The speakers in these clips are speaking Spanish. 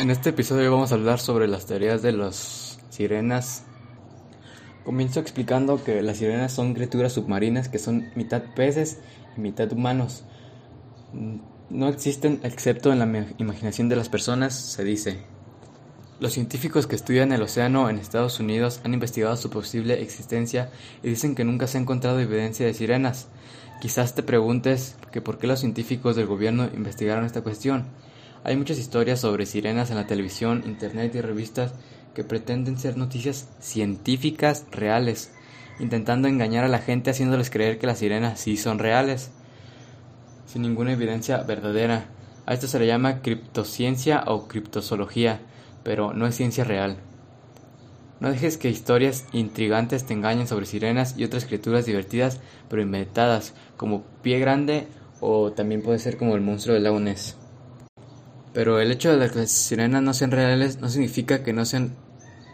En este episodio vamos a hablar sobre las teorías de las sirenas. Comienzo explicando que las sirenas son criaturas submarinas que son mitad peces y mitad humanos. No existen excepto en la imaginación de las personas, se dice. Los científicos que estudian el océano en Estados Unidos han investigado su posible existencia y dicen que nunca se ha encontrado evidencia de sirenas. Quizás te preguntes que por qué los científicos del gobierno investigaron esta cuestión. Hay muchas historias sobre sirenas en la televisión, internet y revistas que pretenden ser noticias científicas reales, intentando engañar a la gente haciéndoles creer que las sirenas sí son reales, sin ninguna evidencia verdadera. A esto se le llama criptociencia o criptozoología, pero no es ciencia real. No dejes que historias intrigantes te engañen sobre sirenas y otras criaturas divertidas pero inventadas, como Pie Grande o también puede ser como el monstruo del lago Ness. Pero el hecho de que las sirenas no sean reales no significa que no sean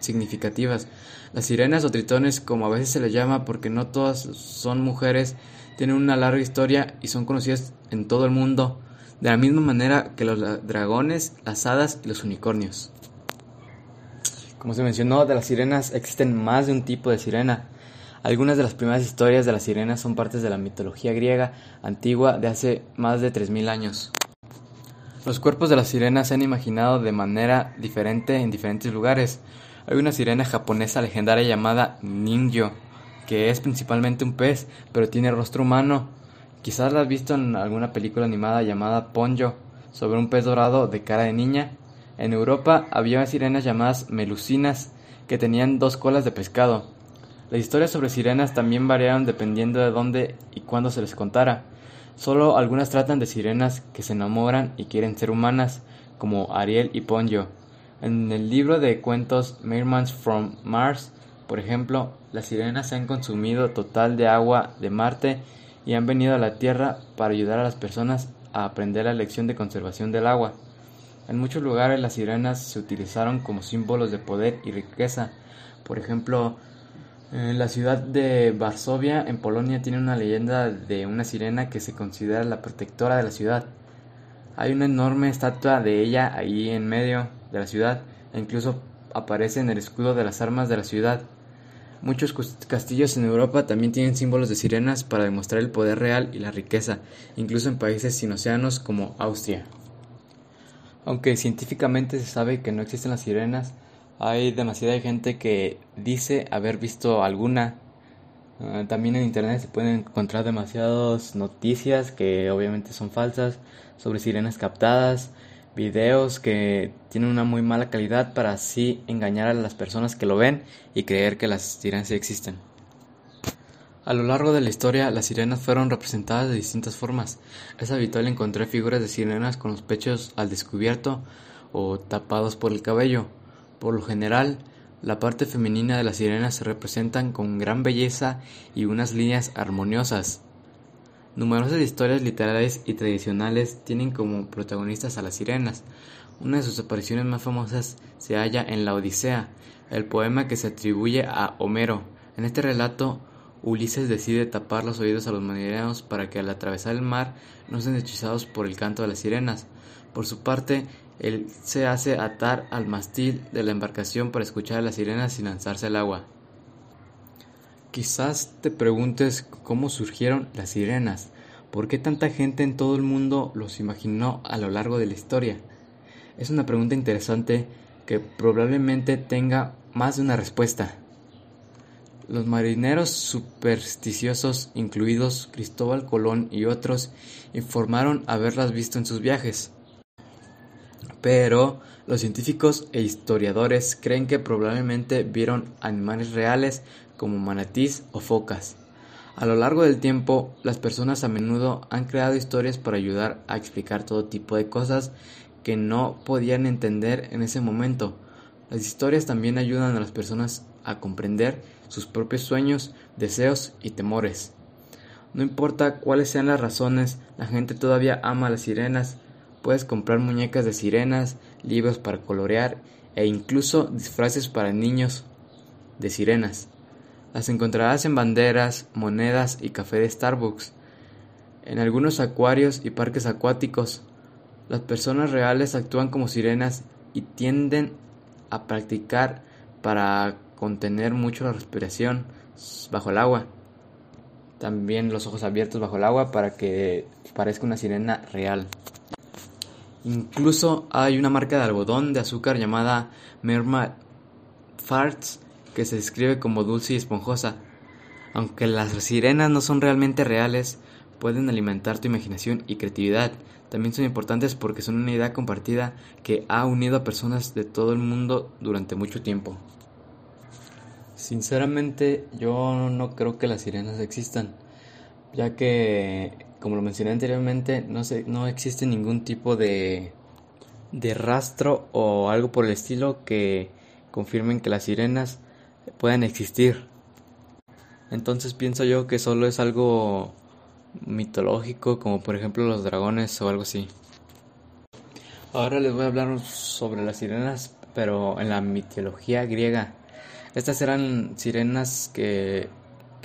significativas. Las sirenas o tritones, como a veces se les llama porque no todas son mujeres, tienen una larga historia y son conocidas en todo el mundo, de la misma manera que los dragones, las hadas y los unicornios. Como se mencionó, de las sirenas existen más de un tipo de sirena. Algunas de las primeras historias de las sirenas son partes de la mitología griega antigua de hace más de 3.000 años. Los cuerpos de las sirenas se han imaginado de manera diferente en diferentes lugares. Hay una sirena japonesa legendaria llamada Ninjo, que es principalmente un pez, pero tiene rostro humano. Quizás la has visto en alguna película animada llamada Ponyo, sobre un pez dorado de cara de niña. En Europa había sirenas llamadas melusinas, que tenían dos colas de pescado. Las historias sobre sirenas también variaron dependiendo de dónde y cuándo se les contara. Solo algunas tratan de sirenas que se enamoran y quieren ser humanas, como Ariel y Ponyo. En el libro de cuentos Mermans from Mars, por ejemplo, las sirenas han consumido total de agua de Marte y han venido a la Tierra para ayudar a las personas a aprender la lección de conservación del agua. En muchos lugares las sirenas se utilizaron como símbolos de poder y riqueza. Por ejemplo, la ciudad de Varsovia, en Polonia, tiene una leyenda de una sirena que se considera la protectora de la ciudad. Hay una enorme estatua de ella ahí en medio de la ciudad e incluso aparece en el escudo de las armas de la ciudad. Muchos castillos en Europa también tienen símbolos de sirenas para demostrar el poder real y la riqueza, incluso en países sin océanos como Austria. Aunque científicamente se sabe que no existen las sirenas, hay demasiada gente que dice haber visto alguna. Ah, también en internet se pueden encontrar demasiadas noticias que obviamente son falsas sobre sirenas captadas, videos que tienen una muy mala calidad para así engañar a las personas que lo ven y creer que las sirenas existen. A lo largo de la historia, las sirenas fueron representadas de distintas formas. Es habitual encontrar figuras de sirenas con los pechos al descubierto o tapados por el cabello. Por lo general, la parte femenina de las sirenas se representan con gran belleza y unas líneas armoniosas. Numerosas historias literarias y tradicionales tienen como protagonistas a las sirenas. Una de sus apariciones más famosas se halla en la Odisea, el poema que se atribuye a Homero. En este relato, Ulises decide tapar los oídos a los marineros para que al atravesar el mar no sean hechizados por el canto de las sirenas. Por su parte, él se hace atar al mastil de la embarcación para escuchar a las sirenas sin lanzarse al agua. Quizás te preguntes cómo surgieron las sirenas, por qué tanta gente en todo el mundo los imaginó a lo largo de la historia. Es una pregunta interesante que probablemente tenga más de una respuesta. Los marineros supersticiosos, incluidos Cristóbal Colón y otros, informaron haberlas visto en sus viajes pero los científicos e historiadores creen que probablemente vieron animales reales como manatís o focas. A lo largo del tiempo, las personas a menudo han creado historias para ayudar a explicar todo tipo de cosas que no podían entender en ese momento. Las historias también ayudan a las personas a comprender sus propios sueños, deseos y temores. No importa cuáles sean las razones, la gente todavía ama a las sirenas, Puedes comprar muñecas de sirenas, libros para colorear e incluso disfraces para niños de sirenas. Las encontrarás en banderas, monedas y café de Starbucks, en algunos acuarios y parques acuáticos. Las personas reales actúan como sirenas y tienden a practicar para contener mucho la respiración bajo el agua. También los ojos abiertos bajo el agua para que parezca una sirena real. Incluso hay una marca de algodón de azúcar llamada Merma Farts que se describe como dulce y esponjosa. Aunque las sirenas no son realmente reales, pueden alimentar tu imaginación y creatividad. También son importantes porque son una idea compartida que ha unido a personas de todo el mundo durante mucho tiempo. Sinceramente, yo no creo que las sirenas existan, ya que, como lo mencioné anteriormente, no, no existe ningún tipo de, de rastro o algo por el estilo que confirmen que las sirenas puedan existir. Entonces pienso yo que solo es algo mitológico, como por ejemplo los dragones o algo así. Ahora les voy a hablar sobre las sirenas, pero en la mitología griega. Estas eran sirenas que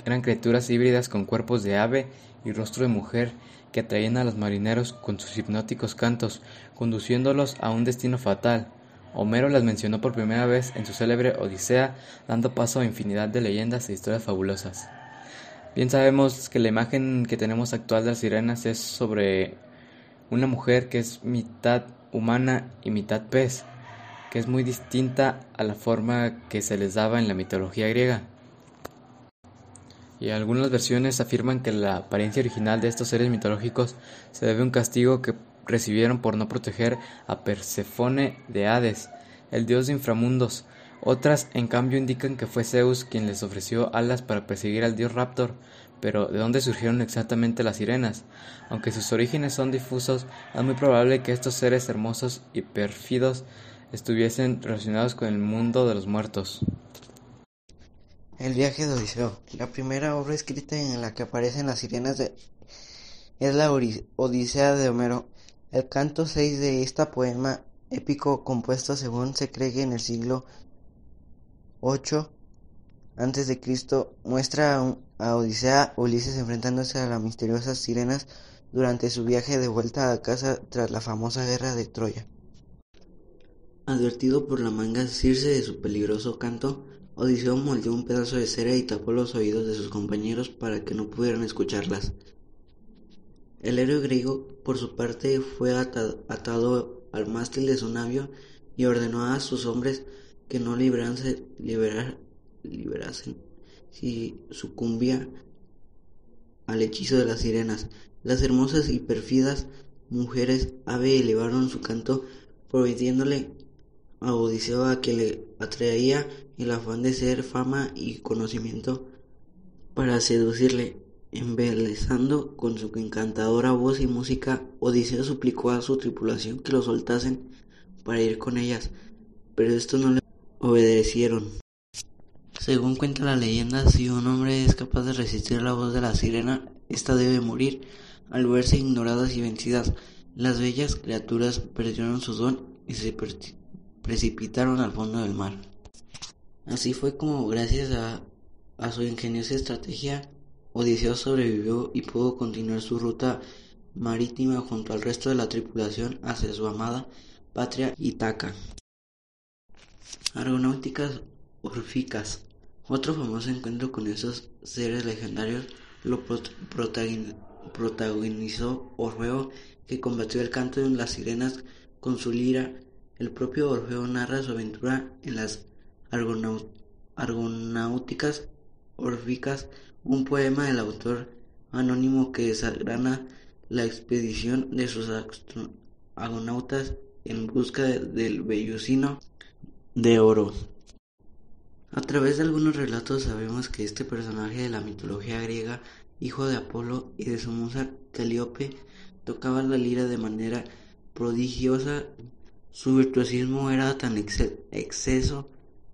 eran criaturas híbridas con cuerpos de ave y rostro de mujer que atraían a los marineros con sus hipnóticos cantos, conduciéndolos a un destino fatal. Homero las mencionó por primera vez en su célebre Odisea, dando paso a infinidad de leyendas e historias fabulosas. Bien sabemos que la imagen que tenemos actual de las sirenas es sobre una mujer que es mitad humana y mitad pez, que es muy distinta a la forma que se les daba en la mitología griega. Y algunas versiones afirman que la apariencia original de estos seres mitológicos se debe a un castigo que recibieron por no proteger a Persefone de Hades, el dios de inframundos. Otras, en cambio, indican que fue Zeus quien les ofreció alas para perseguir al dios Raptor, pero ¿de dónde surgieron exactamente las sirenas? Aunque sus orígenes son difusos, es muy probable que estos seres hermosos y pérfidos estuviesen relacionados con el mundo de los muertos. El viaje de Odiseo. La primera obra escrita en la que aparecen las sirenas es la Odisea de Homero. El canto 6 de este poema épico compuesto según se cree en el siglo 8 antes de muestra a Odisea Ulises enfrentándose a las misteriosas sirenas durante su viaje de vuelta a casa tras la famosa guerra de Troya. Advertido por la manga Circe de su peligroso canto, Odiseo moldeó un pedazo de cera y tapó los oídos de sus compañeros para que no pudieran escucharlas. El héroe griego, por su parte, fue atado al mástil de su navio y ordenó a sus hombres que no liberasen si sucumbía al hechizo de las sirenas. Las hermosas y perfidas mujeres ave elevaron su canto, prohibiéndole a Odiseo a que le atraía el afán de ser fama y conocimiento para seducirle. Embelezando con su encantadora voz y música, Odiseo suplicó a su tripulación que lo soltasen para ir con ellas, pero estos no le obedecieron. Según cuenta la leyenda, si un hombre es capaz de resistir la voz de la sirena, ésta debe morir. Al verse ignoradas y vencidas, las bellas criaturas perdieron su don y se precipitaron al fondo del mar. Así fue como, gracias a, su ingeniosa estrategia, Odiseo sobrevivió y pudo continuar su ruta marítima junto al resto de la tripulación hacia su amada patria Itaca. Aeronáuticas orficas. Otro famoso encuentro con esos seres legendarios lo protagonizó Orfeo, que combatió el canto de las sirenas con su lira el propio Orfeo narra su aventura en las Argonáuticas Órficas, un poema del autor anónimo que desagrana la expedición de sus argonautas en busca del vellocino de oro. A través de algunos relatos sabemos que este personaje de la mitología griega, hijo de Apolo y de su musa Calíope, tocaba la lira de manera prodigiosa su virtuosismo era tan exceso,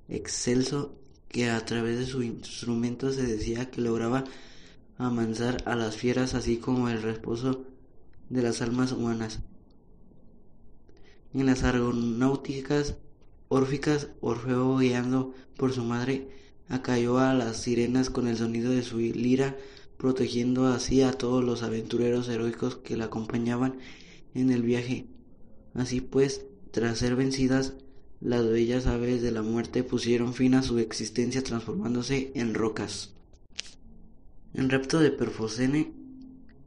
excelso que a través de su instrumento se decía que lograba amansar a las fieras así como el reposo de las almas humanas. En las argonáuticas órficas, Orfeo guiando por su madre, acalló a las sirenas con el sonido de su lira, protegiendo así a todos los aventureros heroicos que la acompañaban en el viaje. Así pues, tras ser vencidas, las bellas aves de la muerte pusieron fin a su existencia transformándose en rocas. En Repto de Perfosene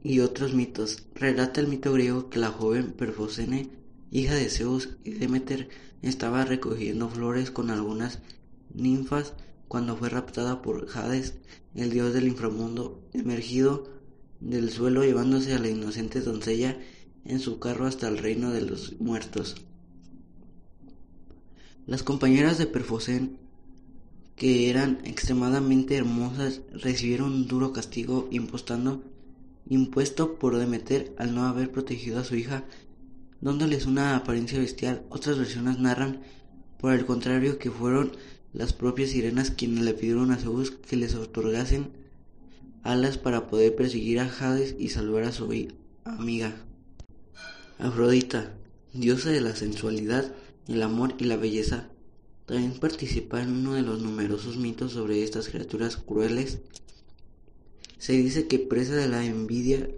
y otros mitos, relata el mito griego que la joven Perfosene, hija de Zeus y Demeter, estaba recogiendo flores con algunas ninfas cuando fue raptada por Hades, el dios del inframundo, emergido del suelo llevándose a la inocente doncella en su carro hasta el reino de los muertos. Las compañeras de Perfosen, que eran extremadamente hermosas, recibieron un duro castigo impostando, impuesto por Demeter al no haber protegido a su hija, dándoles una apariencia bestial. Otras versiones narran, por el contrario, que fueron las propias sirenas quienes le pidieron a Zeus que les otorgasen alas para poder perseguir a Hades y salvar a su amiga. Afrodita, diosa de la sensualidad, el amor y la belleza, también participa en uno de los numerosos mitos sobre estas criaturas crueles. Se dice que presa de la envidia,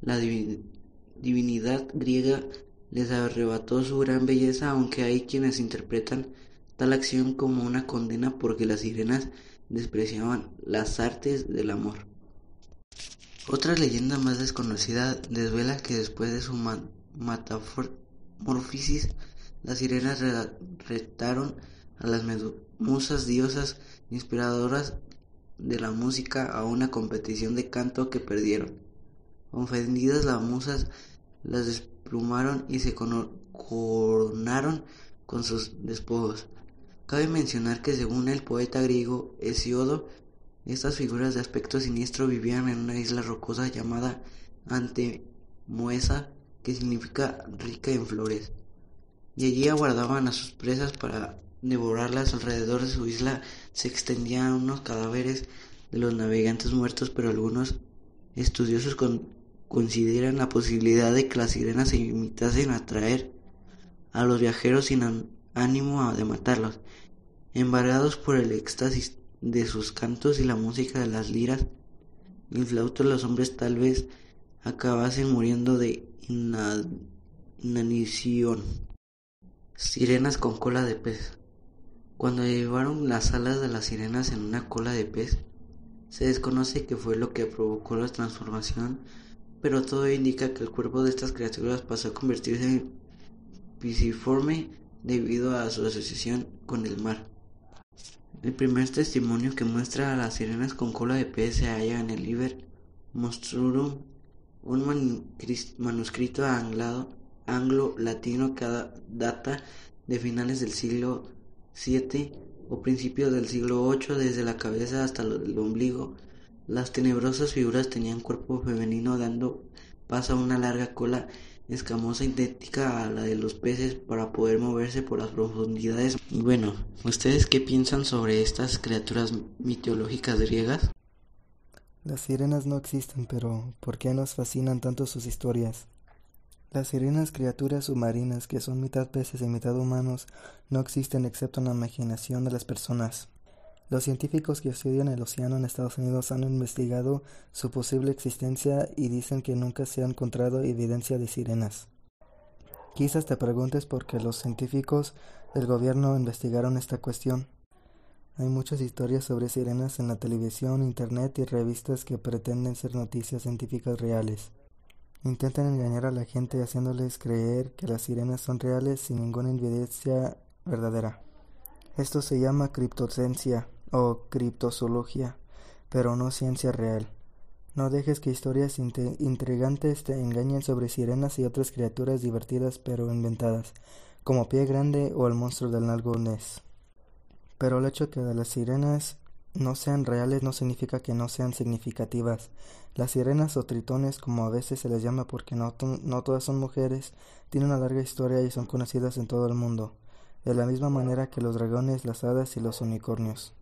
la divinidad griega les arrebató su gran belleza, aunque hay quienes interpretan tal acción como una condena porque las sirenas despreciaban las artes del amor. Otra leyenda más desconocida desvela que después de su metamorfosis las sirenas retaron a las musas diosas inspiradoras de la música a una competición de canto que perdieron. Ofendidas las musas las desplumaron y se coronaron con sus despojos. Cabe mencionar que según el poeta griego Hesiodo, estas figuras de aspecto siniestro vivían en una isla rocosa llamada Antemoesa, que significa rica en flores y allí aguardaban a sus presas para devorarlas. Alrededor de su isla se extendían unos cadáveres de los navegantes muertos, pero algunos estudiosos consideran la posibilidad de que las sirenas se imitasen a atraer a los viajeros sin ánimo de matarlos. Embargados por el éxtasis de sus cantos y la música de las liras y flautos, los hombres tal vez acabasen muriendo de inanición. Sirenas con cola de pez. Cuando llevaron las alas de las sirenas en una cola de pez, se desconoce qué fue lo que provocó la transformación, pero todo indica que el cuerpo de estas criaturas pasó a convertirse en pisiforme debido a su asociación con el mar. El primer testimonio que muestra a las sirenas con cola de pez se halla en el Liber Monstruum, un manuscrito anglado anglo-latino que data de finales del siglo VII o principios del siglo VIII, desde la cabeza hasta el ombligo. Las tenebrosas figuras tenían cuerpo femenino dando paso a una larga cola escamosa idéntica a la de los peces para poder moverse por las profundidades. Bueno, ¿ustedes qué piensan sobre estas criaturas mitológicas griegas? Las sirenas no existen, pero ¿por qué nos fascinan tanto sus historias? Las sirenas criaturas submarinas, que son mitad peces y mitad humanos, no existen excepto en la imaginación de las personas. Los científicos que estudian el océano en Estados Unidos han investigado su posible existencia y dicen que nunca se ha encontrado evidencia de sirenas. Quizás te preguntes por qué los científicos del gobierno investigaron esta cuestión. Hay muchas historias sobre sirenas en la televisión, internet y revistas que pretenden ser noticias científicas reales. Intentan engañar a la gente haciéndoles creer que las sirenas son reales sin ninguna evidencia verdadera. Esto se llama criptocencia o criptozoología, pero no ciencia real. No dejes que historias intrigantes te engañen sobre sirenas y otras criaturas divertidas pero inventadas, como Pie Grande o el monstruo del lago Ness. Pero el hecho que las sirenas no sean reales no significa que no sean significativas. Las sirenas o tritones, como a veces se les llama porque no, todas son mujeres, tienen una larga historia y son conocidas en todo el mundo, de la misma manera que los dragones, las hadas y los unicornios.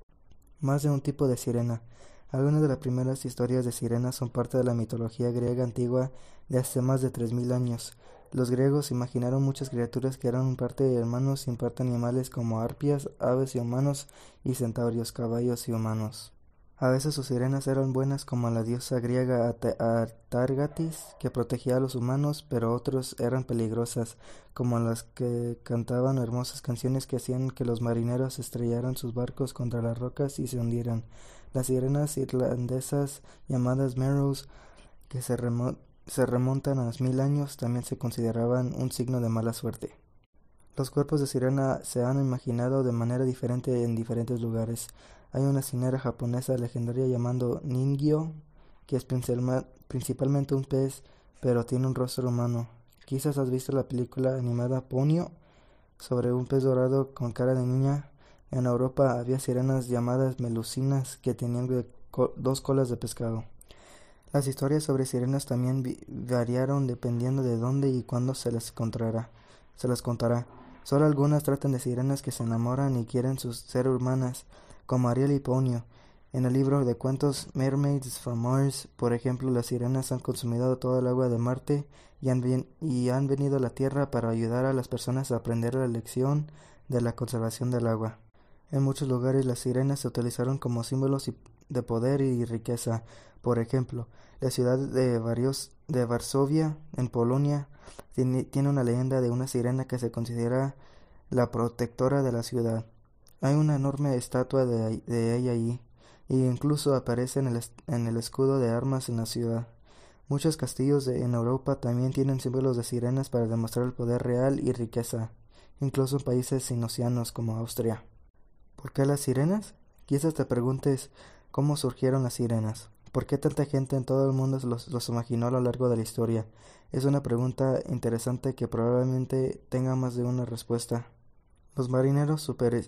Más de un tipo de sirena. Algunas de las primeras historias de sirenas son parte de la mitología griega antigua de hace más de tres mil años. Los griegos imaginaron muchas criaturas que eran parte de hermanos y en parte animales como arpias, aves y humanos y centaurios, caballos y humanos. A veces sus sirenas eran buenas como la diosa griega Atargatis, que protegía a los humanos, pero otros eran peligrosas, como las que cantaban hermosas canciones que hacían que los marineros estrellaran sus barcos contra las rocas y se hundieran. Las sirenas irlandesas llamadas Merrows, que se, se remontan a los mil años, también se consideraban un signo de mala suerte. Los cuerpos de sirena se han imaginado de manera diferente en diferentes lugares. Hay una sinera japonesa legendaria llamando Ningyo, que es principalmente un pez, pero tiene un rostro humano. Quizás has visto la película animada Ponyo sobre un pez dorado con cara de niña. En Europa había sirenas llamadas melusinas que tenían dos colas de pescado. Las historias sobre sirenas también variaron dependiendo de dónde y cuándo se las encontrará. Se las contará. Solo algunas tratan de sirenas que se enamoran y quieren sus ser humanas como Ariel y Ponyo. En el libro de cuentos Mermaids from Mars, por ejemplo, las sirenas han consumido toda el agua de Marte y han, y han venido a la Tierra para ayudar a las personas a aprender la lección de la conservación del agua. En muchos lugares las sirenas se utilizaron como símbolos de poder y riqueza. Por ejemplo, la ciudad de, de Varsovia, en Polonia, tiene, tiene una leyenda de una sirena que se considera la protectora de la ciudad. Hay una enorme estatua de, ella allí, e incluso aparece en el, en el, escudo de armas en la ciudad. Muchos castillos en Europa también tienen símbolos de sirenas para demostrar el poder real y riqueza, incluso en países sin océanos como Austria. ¿Por qué las sirenas? Quizás te preguntes cómo surgieron las sirenas. ¿Por qué tanta gente en todo el mundo los, los imaginó a lo largo de la historia? Es una pregunta interesante que probablemente tenga más de una respuesta. Los marineros super,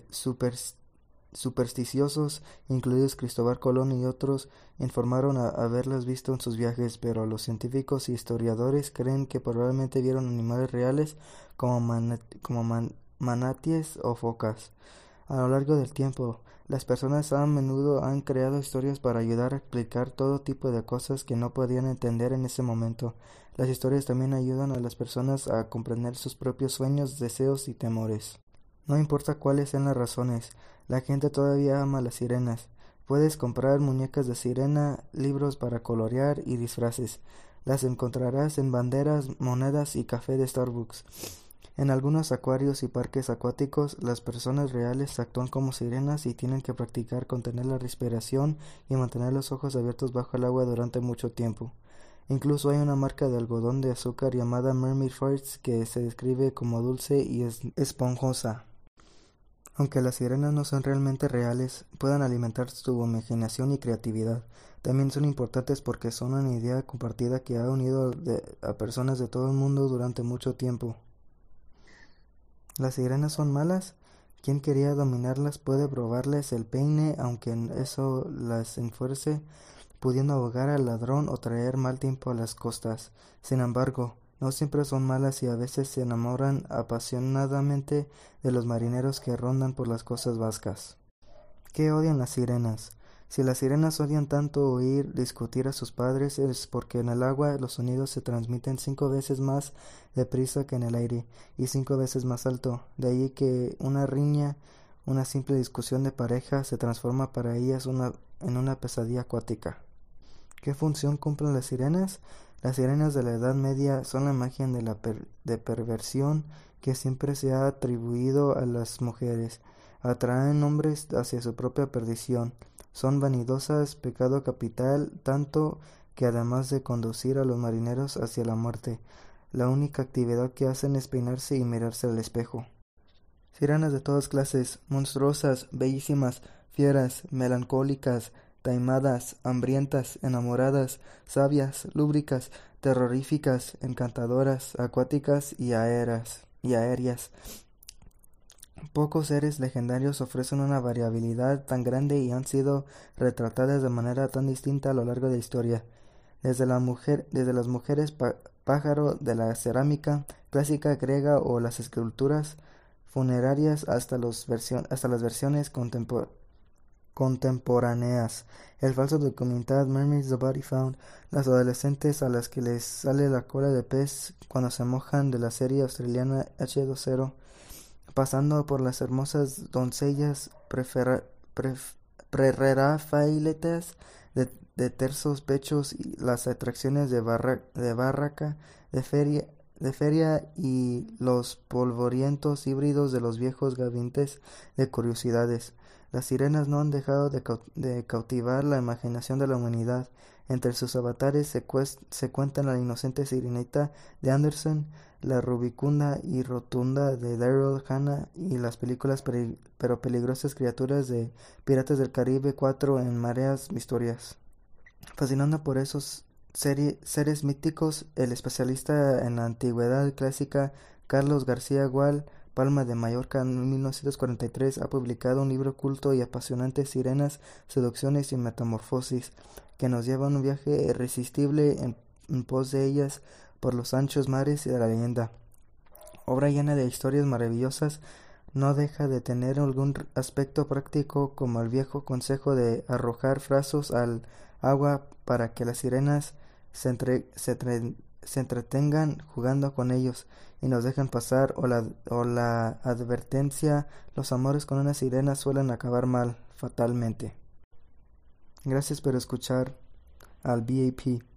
supersticiosos, incluidos Cristóbal Colón y otros, informaron a haberlas visto en sus viajes, pero los científicos y historiadores creen que probablemente vieron animales reales como, manatíes o focas. A lo largo del tiempo, las personas a menudo han creado historias para ayudar a explicar todo tipo de cosas que no podían entender en ese momento. Las historias también ayudan a las personas a comprender sus propios sueños, deseos y temores. No importa cuáles sean las razones, la gente todavía ama las sirenas. Puedes comprar muñecas de sirena, libros para colorear y disfraces. Las encontrarás en banderas, monedas y café de Starbucks. En algunos acuarios y parques acuáticos, las personas reales actúan como sirenas y tienen que practicar contener la respiración y mantener los ojos abiertos bajo el agua durante mucho tiempo. Incluso hay una marca de algodón de azúcar llamada Mermaid Farts que se describe como dulce y esponjosa. Aunque las sirenas no son realmente reales, pueden alimentar tu imaginación y creatividad. También son importantes porque son una idea compartida que ha unido a personas de todo el mundo durante mucho tiempo. ¿Las sirenas son malas? Quien quería dominarlas puede probarles el peine, aunque eso las enfuerce, pudiendo ahogar al ladrón o traer mal tiempo a las costas. Sin embargo, no siempre son malas y a veces se enamoran apasionadamente de los marineros que rondan por las costas vascas. ¿Qué odian las sirenas? Si las sirenas odian tanto oír discutir a sus padres es porque en el agua los sonidos se transmiten cinco veces más deprisa que en el aire y cinco veces más alto. De ahí que una riña, una simple discusión de pareja se transforma para ellas en una pesadilla acuática. ¿Qué función cumplen las sirenas? Las sirenas de la Edad Media son la imagen de la de perversión que siempre se ha atribuido a las mujeres. Atraen hombres hacia su propia perdición. Son vanidosas, pecado capital, tanto que además de conducir a los marineros hacia la muerte, la única actividad que hacen es peinarse y mirarse al espejo. Sirenas de todas clases, monstruosas, bellísimas, fieras, melancólicas, taimadas, hambrientas, enamoradas, sabias, lúbricas, terroríficas, encantadoras, acuáticas y aéreas. Y aéreas. Pocos seres legendarios ofrecen una variabilidad tan grande y han sido retratadas de manera tan distinta a lo largo de la historia. Desde, las mujeres pájaro de la cerámica clásica griega o las esculturas funerarias hasta, los hasta las versiones contemporáneas contemporáneas. El falso documental Mermaids the Body Found, las adolescentes a las que les sale la cola de pez cuando se mojan de la serie australiana H20, pasando por las hermosas doncellas prerrafaelitas de, de tersos pechos y las atracciones de, de barraca, de feria, de feria y los polvorientos híbridos de los viejos gabinetes de curiosidades. Las sirenas no han dejado de, cautivar la imaginación de la humanidad. Entre sus avatares se, se cuentan la inocente sirenita de Anderson, la rubicunda y rotunda de Daryl Hannah y las películas pero peligrosas criaturas de Piratas del Caribe 4 en mareas historias. Fascinando por esos seres míticos, el especialista en la antigüedad clásica Carlos García Gual Palma de Mallorca en 1943 ha publicado un libro culto y apasionante Sirenas, Seducciones y Metamorfosis, que nos lleva en un viaje irresistible en, pos de ellas por los anchos mares de la leyenda. Obra llena de historias maravillosas, no deja de tener algún aspecto práctico como el viejo consejo de arrojar frazos al agua para que las sirenas se, entre, se, se entretengan jugando con ellos y nos dejen pasar o la, o la advertencia los amores con una sirena suelen acabar mal, fatalmente. Gracias por escuchar al BAP.